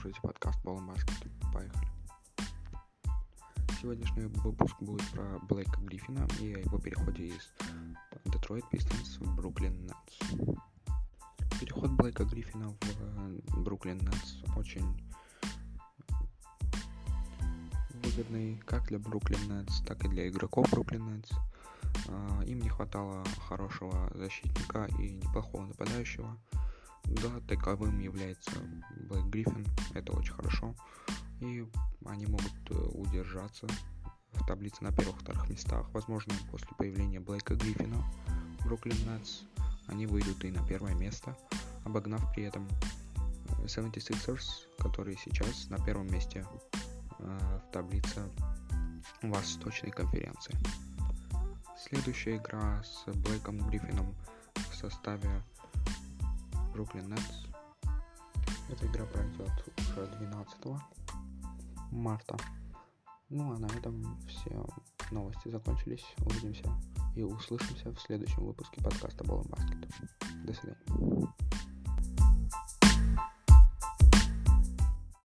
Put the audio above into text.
слушаете подкаст Ball Basket. Поехали. Сегодняшний выпуск будет про Блейка Гриффина и о его переходе из Detroit Pistons в Бруклин Нетс. Переход Блейка Гриффина в Бруклин Нетс очень выгодный как для Бруклин Нетс, так и для игроков Бруклин Нетс. Им не хватало хорошего защитника и неплохого нападающего – да, таковым является Блэк Гриффин, это очень хорошо. И они могут э, удержаться в таблице на первых-вторых местах. Возможно, после появления Блейка Гриффина в Бруклин Нетс они выйдут и на первое место, обогнав при этом 76ers, э, которые сейчас на первом месте э, в таблице Восточной конференции. Следующая игра с Блейком Гриффином в составе Бруклин Нетс. Эта игра пройдет уже 12 марта. Ну а на этом все новости закончились. Увидимся и услышимся в следующем выпуске подкаста. До свидания.